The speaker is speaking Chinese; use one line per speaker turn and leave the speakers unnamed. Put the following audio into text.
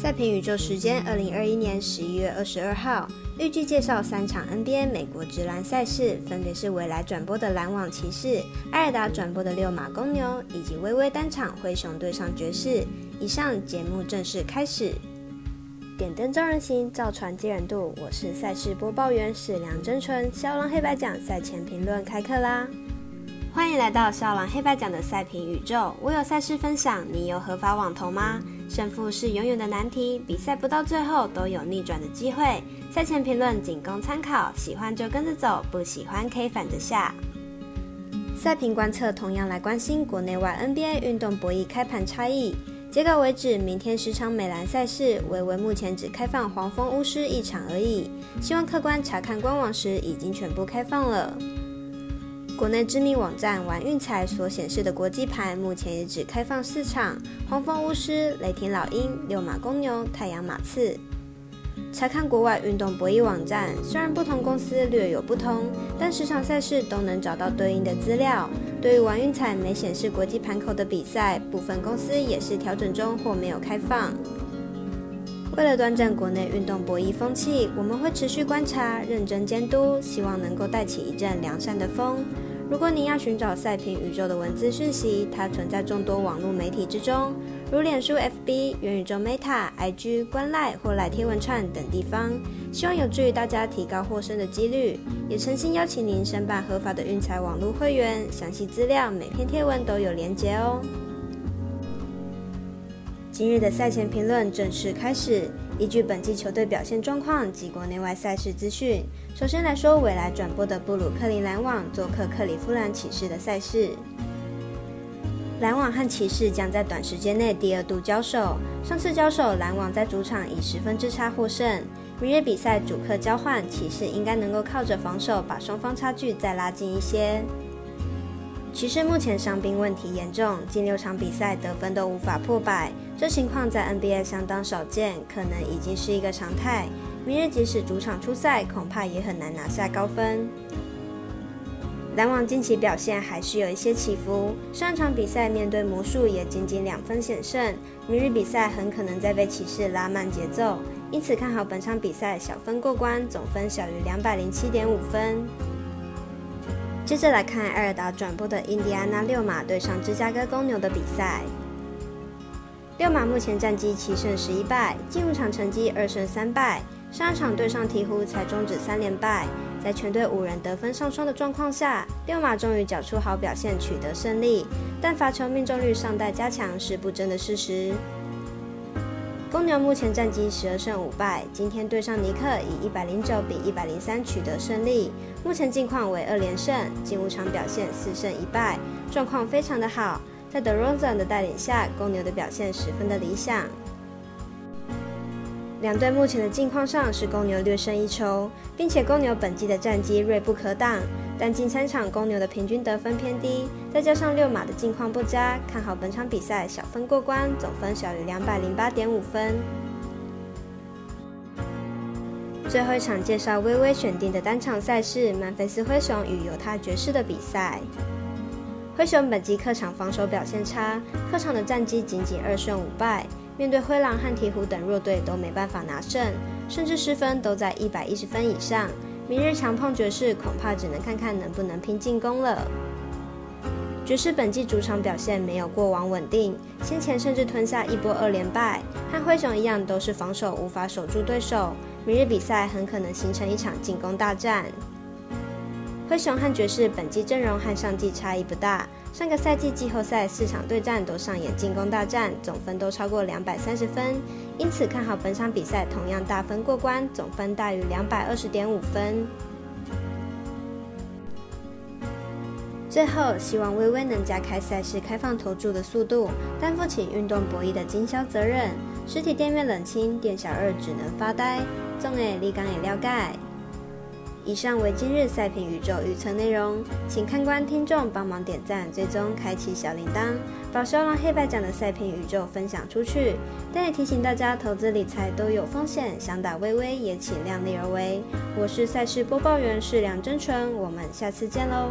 赛评宇宙时间：二零二一年十一月二十二号，预计介绍三场 NBA 美国职篮赛事，分别是未来转播的篮网骑士、艾尔达转播的六马公牛，以及微微单场灰熊对上爵士。以上节目正式开始。点灯照人行，造船接人度。我是赛事播报员史梁真纯。肖狼黑白奖赛前评论开课啦！欢迎来到少狼黑白奖的赛评宇宙。我有赛事分享，你有合法网投吗？胜负是永远的难题，比赛不到最后都有逆转的机会。赛前评论仅供参考，喜欢就跟着走，不喜欢可以反着下。赛评观测同样来关心国内外 NBA 运动博弈开盘差异。截稿为止，明天十场美篮赛事，微微目前只开放黄蜂巫师一场而已。希望客官查看官网时已经全部开放了。国内知名网站玩运彩所显示的国际盘，目前也只开放四场：黄蜂巫师、雷霆老鹰、六马公牛、太阳马刺。查看国外运动博弈网站，虽然不同公司略有不同，但十场赛事都能找到对应的资料。对于玩运彩没显示国际盘口的比赛，部分公司也是调整中或没有开放。为了端正国内运动博弈风气，我们会持续观察、认真监督，希望能够带起一阵良善的风。如果您要寻找赛评宇宙的文字讯息，它存在众多网络媒体之中，如脸书、FB、元宇宙 Meta、IG、观赖或赖天文串等地方，希望有助于大家提高获胜的几率。也诚心邀请您申办合法的运彩网络会员，详细资料每篇贴文都有连结哦。今日的赛前评论正式开始。依据本季球队表现状况及国内外赛事资讯，首先来说未来转播的布鲁克林篮网做客克里夫兰骑士的赛事。篮网和骑士将在短时间内第二度交手，上次交手篮网在主场以十分之差获胜。明日比赛主客交换，骑士应该能够靠着防守把双方差距再拉近一些。骑士目前伤兵问题严重，近六场比赛得分都无法破百，这情况在 NBA 相当少见，可能已经是一个常态。明日即使主场出赛，恐怕也很难拿下高分。篮网近期表现还是有一些起伏，上场比赛面对魔术也仅仅两分险胜，明日比赛很可能再被骑士拉慢节奏，因此看好本场比赛小分过关，总分小于两百零七点五分。接着来看艾尔达转播的印第安纳六马对上芝加哥公牛的比赛。六马目前战绩七胜十一败，进五场成绩二胜三败。上一场对上鹈鹕才终止三连败，在全队五人得分上双的状况下，六马终于缴出好表现，取得胜利。但罚球命中率尚待加强是不争的事实。公牛目前战绩十二胜五败，今天对上尼克以一百零九比一百零三取得胜利，目前近况为二连胜，进五场表现四胜一败，状况非常的好。在德罗赞的带领下，公牛的表现十分的理想。两队目前的境况上是公牛略胜一筹，并且公牛本季的战绩锐不可挡。但近三场公牛的平均得分偏低，再加上六马的境况不佳，看好本场比赛小分过关，总分小于两百零八点五分。最后一场介绍微微选定的单场赛事：曼菲斯灰熊与犹他爵士的比赛。灰熊本季客场防守表现差，客场的战绩仅仅二胜五败。面对灰狼和鹈鹕等弱队都没办法拿胜，甚至失分都在一百一十分以上。明日强碰爵士，恐怕只能看看能不能拼进攻了。爵士本季主场表现没有过往稳定，先前甚至吞下一波二连败，和灰熊一样都是防守无法守住对手。明日比赛很可能形成一场进攻大战。灰熊和爵士本季阵容和上季差异不大，上个赛季季后赛四场对战都上演进攻大战，总分都超过两百三十分，因此看好本场比赛同样大分过关，总分大于两百二十点五分。最后，希望微微能加开赛事开放投注的速度，担负起运动博弈的经销责任。实体店面冷清，店小二只能发呆。纵诶，立刚也了解。以上为今日赛评宇宙预测内容，请看官听众帮忙点赞、最终、开启小铃铛，把肖狼黑白奖的赛评宇宙分享出去。但也提醒大家，投资理财都有风险，想打微微也请量力而为。我是赛事播报员，是梁真纯，我们下次见喽。